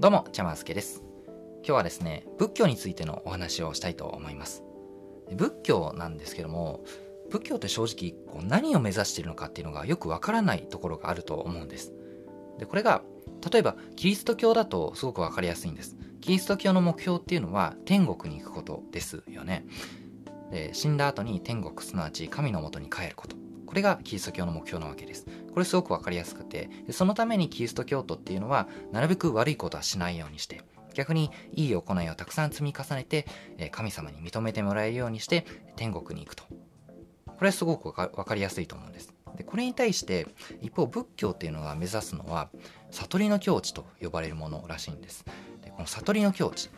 どうも、ちゃますけです。今日はですね、仏教についてのお話をしたいと思います。仏教なんですけども、仏教って正直こう何を目指しているのかっていうのがよくわからないところがあると思うんです。で、これが、例えばキリスト教だとすごくわかりやすいんです。キリスト教の目標っていうのは天国に行くことですよね。で死んだ後に天国すなわち神のもとに帰ることこれがキリスト教の目標なわけです。これすごく分かりやすくてそのためにキリスト教徒っていうのはなるべく悪いことはしないようにして逆にいい行いをたくさん積み重ねて神様に認めてもらえるようにして天国に行くと。これはすごく分かりやすいと思うんです。でこれに対して一方仏教っていうのが目指すのは悟りの境地と呼ばれるものらしいんです。でこの悟りの境地。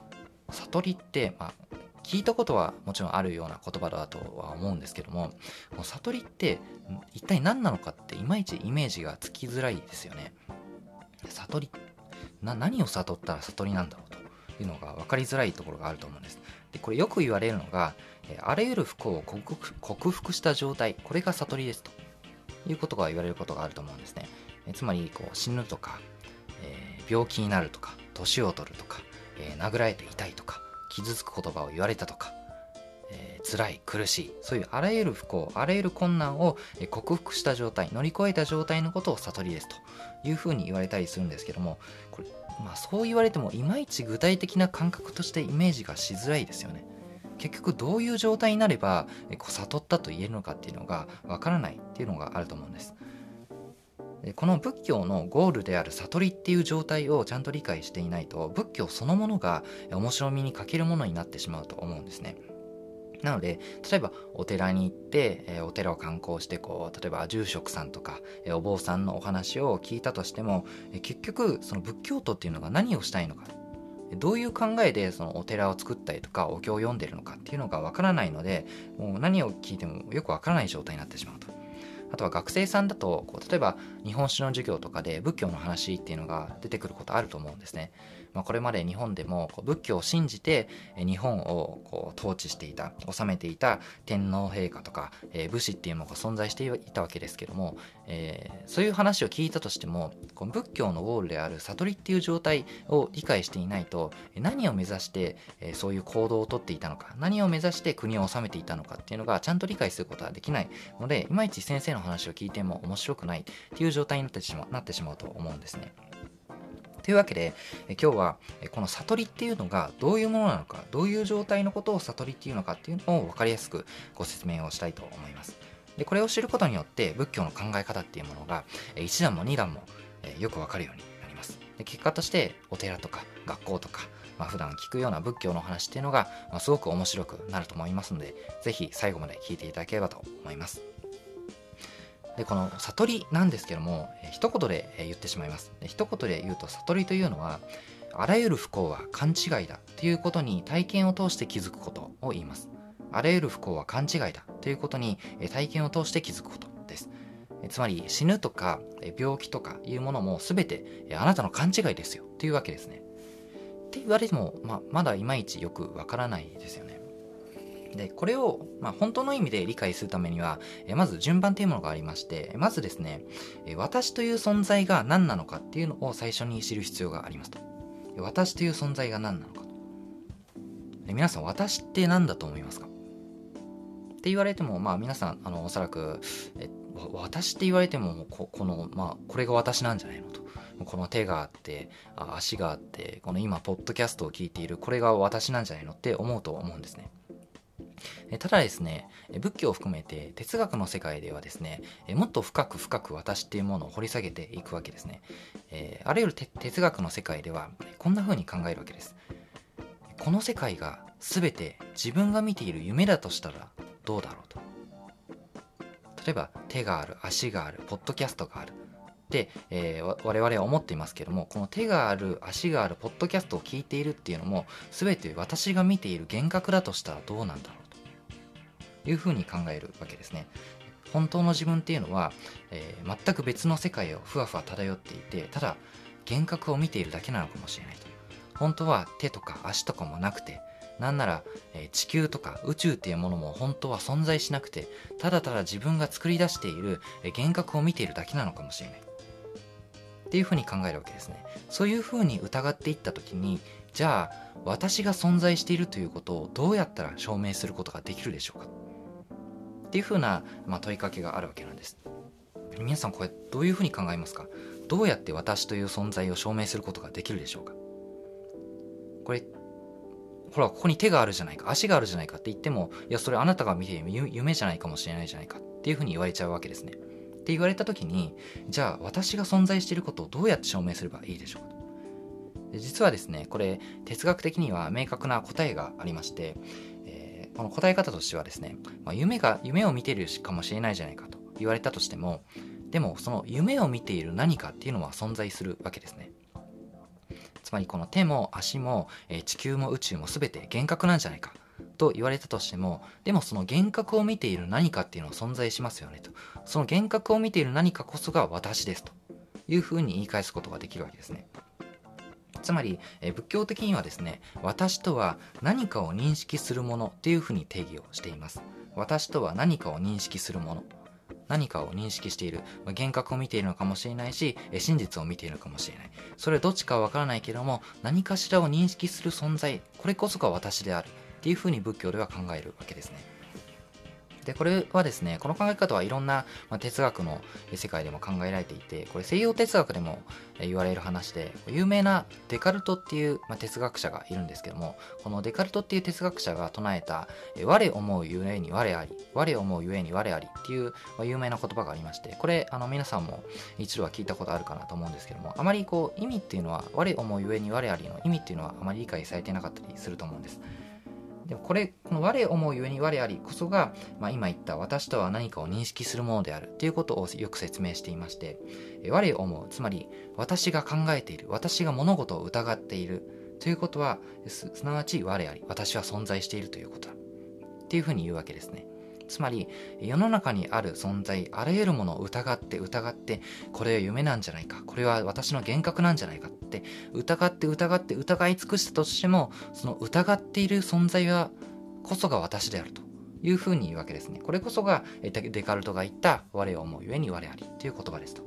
悟りって、まあ、聞いたことはもちろんあるような言葉だとは思うんですけどもこの悟りって一体何なのかっていまいちイメージがつきづらいですよね。悟りな何を悟ったら悟りなんだろうというのが分かりづらいところがあると思うんです。でこれよく言われるのがあらゆる不幸を克服克服した状態これが悟りですと。いうことが言われることがあると思うんですね。つまりこう死ぬとか、えー、病気になるとか年を取るとか、えー、殴られて痛いとか傷つく言葉を言われたとか、えー、辛い苦しいそういうあらゆる不幸あらゆる困難を克服した状態乗り越えた状態のことを悟りですというふうに言われたりするんですけどもこれ、まあ、そう言われてもいまいち具体的な感覚としてイメージがしづらいですよね。結局どういう状態になれば悟ったと言えるのかっていうのがわからないっていうのがあると思うんです。この仏教のゴールである悟りっていう状態をちゃんと理解していないと仏教そのものが面白みに欠けるものになってしまうと思うんですね。なので例えばお寺に行って、えお寺を観光してこう例えば住職さんとか、えお坊さんのお話を聞いたとしても、え結局その仏教徒っていうのが何をしたいのかどういう考えでそのお寺を作ったりとかお経を読んでるのかっていうのがわからないのでもう何を聞いてもよくわからない状態になってしまうと。あとは学生さんだとこう例えば日本史の授業とかで仏教の話っていうのが出てくることあると思うんですね。まあ、これまで日本でも仏教を信じて日本をこう統治していた治めていた天皇陛下とか、えー、武士っていうのが存在していたわけですけども、えー、そういう話を聞いたとしてもこの仏教のゴールである悟りっていう状態を理解していないと何を目指して、えー、そういう行動をとっていたのか何を目指して国を治めていたのかっていうのがちゃんと理解することができないのでいまいち先生の話を聞いても面白くないっていう状態になってしまなってしまうと思うんですね。というわけで今日はこの悟りっていうのがどういうものなのかどういう状態のことを悟りっていうのかっていうのを分かりやすくご説明をしたいと思います。でこれを知ることによって仏教の考え方っていうものが1段も2段もよく分かるようになります。で結果としてお寺とか学校とかまあ、普段聞くような仏教の話っていうのが、ま、すごく面白くなると思いますので、ぜひ最後まで聞いていただければと思います。でこの悟りなんですけども、一言で、言ってしまいます。一言で言うと悟りというのはあらゆる不幸は勘違いだということに体験を通して気づくことを言います。あらゆる不幸は勘違いだということに、体験を通して気づくことです。つまり死ぬとか病気とかいうものも全てあなたの勘違いですよ。というわけですね。って言われても、まあ、まだいまいちよくわからないですよね。で、これを、まあ、本当の意味で理解するためには、えまず順番というものがありまして、まずですね、え私という存在が何なのかっていうのを最初に知る必要がありますと。私という存在が何なのかと。皆さん、私って何だと思いますか？って言われても、まあ皆さん、あの、おそらく、え私って言われても、ここの、まあ、これが私なんじゃないのと。この手があって、足があって、この今、ポッドキャストを聞いている、これが私なんじゃないのって思うと思うんですね。ただですね、仏教を含めて哲学の世界ではですね、もっと深く深く私っていうものを掘り下げていくわけですね。え、あらゆる哲学の世界ではこんな風に考えるわけです。この世界が全て自分が見ている夢だとしたらどうだろうと。例えば手がある、足がある、ポッドキャストがある。で、えー、我々は思っていますけどもこの手がある足があるポッドキャストを聞いているっていうのも全て私が見ている幻覚だとしたらどうなんだろういうふうに考えるわけですね。本当の自分っていうのは、えー、全く別の世界をふわふわ漂っていてただ幻覚を見ているだけなのかもしれないと。本当は手とか足とかもなくてなんなら、えー、地球とか宇宙っていうものも本当は存在しなくてただただ自分が作り出している、えー、幻覚を見ているだけなのかもしれない。っていうふうに考えるわけですね。そういうふうに疑っていった時にじゃあ私が存在しているということをどうやったら証明することができるでしょうか。っていうふうな、まあ、問いかけがあるわけなんです。皆さんこれどういうふうに考えますか？どうやって私という存在を証明することができるでしょうか？これほらここに手があるじゃないか足があるじゃないかって言ってもいやそれあなたが見ている夢じゃないかもしれないじゃないかっていうふうに言われちゃうわけですね。って言われた時にじゃあ私が存在していることをどうやって証明すればいいでしょうか？実はですねこれ哲学的には明確な答えがありまして、この答え方としてはですね、まあ、夢が夢を見ているかもしれないじゃないかと言われたとしてもでもその夢を見ている何かっていうのは存在するわけですね。つまりこの手も足も、え、地球も宇宙も全て幻覚なんじゃないかと言われたとしてもでもその幻覚を見ている何かっていうのは存在しますよねと。その幻覚を見ている何かこそが私ですというふうに言い返すことができるわけですね。つまり、え仏教的にはですね私とは何かを認識するものっていうふうに定義をしています。私とは何かを認識するもの。何かを認識している、ま幻覚を見ているのかもしれないし真実を見ているのかもしれない。それどっちかはわからないけども何かしらを認識する存在。これこそが私であるっていうふうに仏教では考えるわけですね。でこれはですねこの考え方はいろんな、ま哲学の世界でも考えられていてこれ西洋哲学でも言われる話で有名なデカルトっていう、ま哲学者がいるんですけどもこのデカルトっていう哲学者が唱えた「我思うゆえに我あり我思うゆえに我あり」っていう、ま有名な言葉がありましてこれあの皆さんも一度は聞いたことあるかなと思うんですけどもあまりこう意味っていうのは「我思うゆえに我あり」の意味っていうのはあまり理解されてなかったりすると思うんです。でもこれ、この我思うゆえに我ありこそが、まあ、今言った私とは何かを認識するものであるということをよく説明していまして、我思う、つまり私が考えている、私が物事を疑っているということは、すなわち我あり、私は存在しているということだ。っていうふうに言うわけですね。つまり世の中にある存在あらゆるものを疑って疑ってこれは夢なんじゃないかこれは私の幻覚なんじゃないかって疑って疑って疑い尽くしたとしてもその疑っている存在はこそが私であるというふうに言うわけですね。これこそがデカルトが言った我を思うゆえに我ありという言葉ですと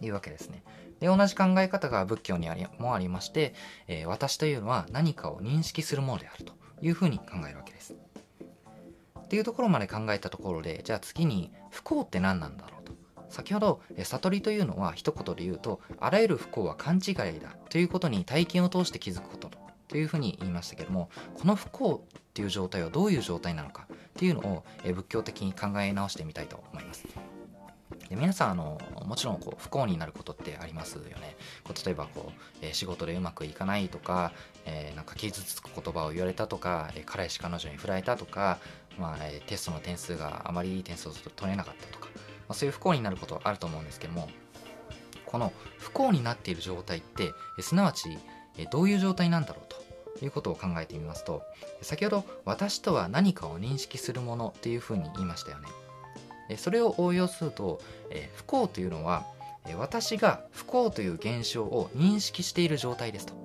いうわけですね。で同じ考え方が仏教にありもありまして、えー、私というのは何かを認識するものであるというふうに考えるわけです。っていうところまで考えたところでじゃあ次に不幸って何なんだろうと。先ほど悟りというのは一言で言うとあらゆる不幸は勘違いだということに体験を通して気づくことというふうに言いましたけどもこの不幸っていう状態はどういう状態なのかっていうのを仏教的に考え直してみたいと思います。で皆さんあのもちろんこう不幸になることってありますよね。こう例えばこう、えー、仕事でうまくいかないとか、えー、なんか傷つく言葉を言われたとか、えー、彼氏彼女に振られたとか、まあテストの点数があまりいい点数を取れなかったとか、まあ、そういう不幸になることあると思うんですけどもこの不幸になっている状態って、すなわち、どういう状態なんだろうということを考えてみますと先ほど私とは何かを認識するものっていうふうに言いましたよね。それを応用すると不幸というのは私が不幸という現象を認識している状態ですと。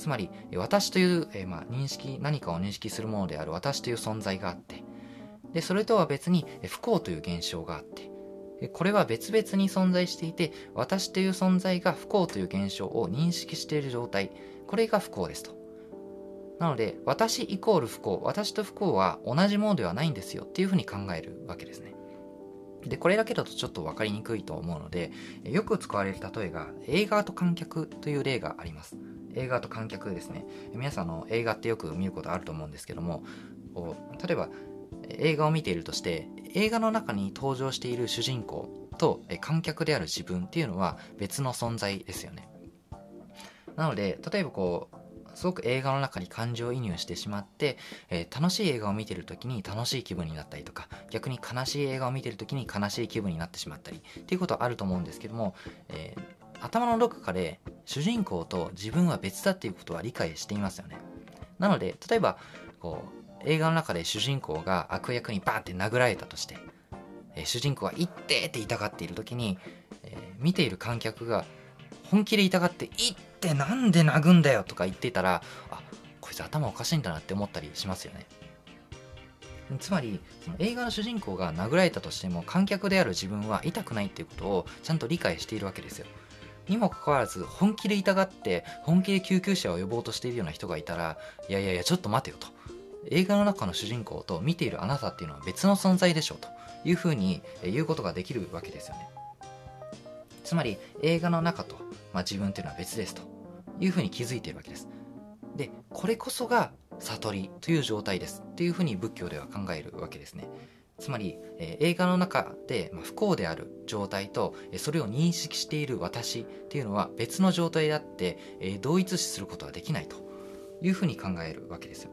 つまり私という、えまあ、認識何かを認識するものである私という存在があって。でそれとは別に不幸という現象があって。これは別々に存在していて私という存在が不幸という現象を認識している状態。これが不幸ですと。なので私イコール不幸私と不幸は同じものではないんですよ。っていうふうに考えるわけですね。で、これだけだとちょっと分かりにくいと思うので、よく使われる例えが映画と観客という例があります。映画と観客ですね。皆さんの映画ってよく見ることあると思うんですけども、例えば映画を見ているとして、映画の中に登場している主人公と観客である自分っていうのは別の存在ですよね。なので、例えばこう、すごく映画の中に感情移入してしまって、えー、楽しい映画を見てる時に楽しい気分になったりとか逆に悲しい映画を見てる時に悲しい気分になってしまったりっていうことはあると思うんですけども、えー、頭のどこかで主人公と自分は別だっていうことは理解していますよねなので例えばこう映画の中で主人公が悪役にバーンって殴られたとして、えー、主人公は「行って!」って痛がっている時に、えー、見ている観客が本気で痛がって「いっ!」てなんで殴んだよとか言っていたらあこいつ頭おかしいんだなって思ったりしますよねつまりその映画の主人公が殴られたとしても観客である自分は痛くないっていうことをちゃんと理解しているわけですよにもかかわらず本気で痛がって本気で救急車を呼ぼうとしているような人がいたらいやいやいやちょっと待てよと。映画の中の主人公と見ているあなたっていうのは別の存在でしょうというふうに言うことができるわけですよね。つまり映画の中と、まあ、自分っていうのは別ですというふうに気づいているわけです。でこれこそが悟りという状態ですっていうふうに仏教では考えるわけですね。つまり、えー、映画の中で、まあ、不幸である状態と、えー、それを認識している私っていうのは別の状態であって、えー、同一視することはできないというふうに考えるわけですよ。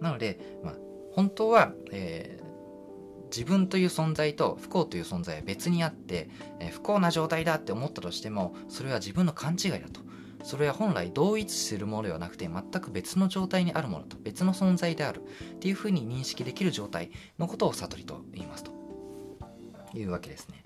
なので、まあ、本当は、え自分という存在と不幸という存在は別にあって、え不幸な状態だって思ったとしてもそれは自分の勘違いだとそれは本来同一するものではなくて全く別の状態にあるものと別の存在であるっていうふうに認識できる状態のことを悟りと言いますというわけですね。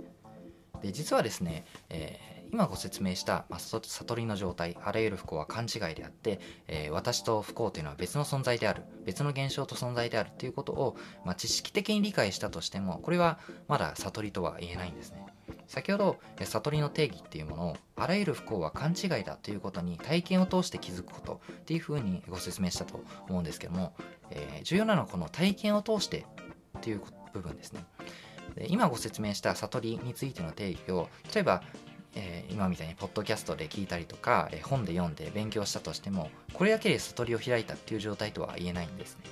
で実はですね、えー、今ご説明した、まあ、悟りの状態あらゆる不幸は勘違いであって、えー、私と不幸というのは別の存在である別の現象と存在であるということを、まあ、知識的に理解したとしてもこれはまだ悟りとは言えないんですね。先ほど悟りの定義っていうものをあらゆる不幸は勘違いだということに体験を通して気づくことっていうふうにご説明したと思うんですけども、えー、重要なのはこの体験を通してっていう部分ですねで今ご説明した悟りについての定義を例えばえー、今みたいにポッドキャストで聞いたりとか、えー、本で読んで勉強したとしてもこれだけで悟りを開いたっていう状態とは言えないんですね。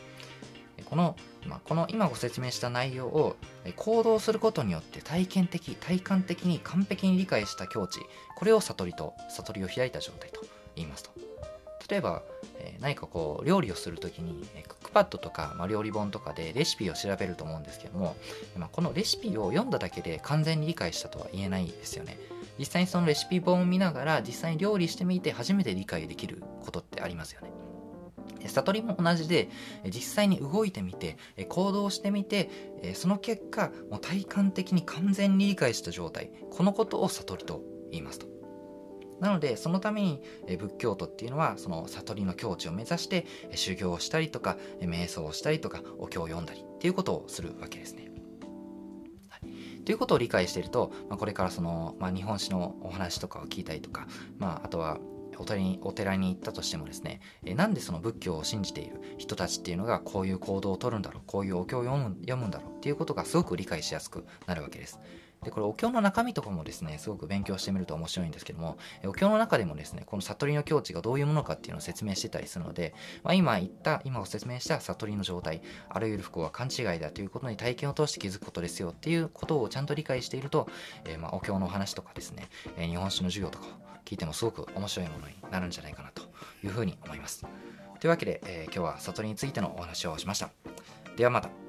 この,、まあ、この今ご説明した内容を行動することによって体験的体感的に完璧に理解した境地これを悟りと悟りを開いた状態と言いますと。例えば、え、何かこう料理をするときにクックパッドとか、まあ、料理本とかでレシピを調べると思うんですけども、まあ、このレシピを読んだだけで完全に理解したとは言えないですよね。実際にそのレシピ本を見ながら実際に料理してみて初めて理解できることってありますよね。悟りも同じで実際に動いてみて行動してみてその結果もう体感的に完全に理解した状態このことを悟りと言いますとなのでそのために仏教徒っていうのはその悟りの境地を目指して修行をしたりとか瞑想をしたりとかお経を読んだりっていうことをするわけですね。ということを理解していると、まあ、これからその、まあ、日本史のお話とかを聞いたりとか、まあ、あとはお寺にお寺に行ったとしてもですね、えなんでその仏教を信じている？人たちっていうのがこういう行動をとるんだろう？こういうお経を読む読むんだろう？っていうことがすごく理解しやすくなるわけです。でこれお経の中身とかもですねすごく勉強してみると面白いんですけどもお経の中でもですねこの悟りの境地がどういうものかっていうのを説明してたりするので、まあ、今言った今ご説明した悟りの状態あらゆる不幸は勘違いだということに体験を通して気づくことですよっていうことをちゃんと理解していると、えー、まあお経のお話とかですね、え、日本史の授業とか聞いてもすごく面白いものになるんじゃないかなというふうに思います。というわけで、えー、今日は悟りについてのお話をしました。ではまた。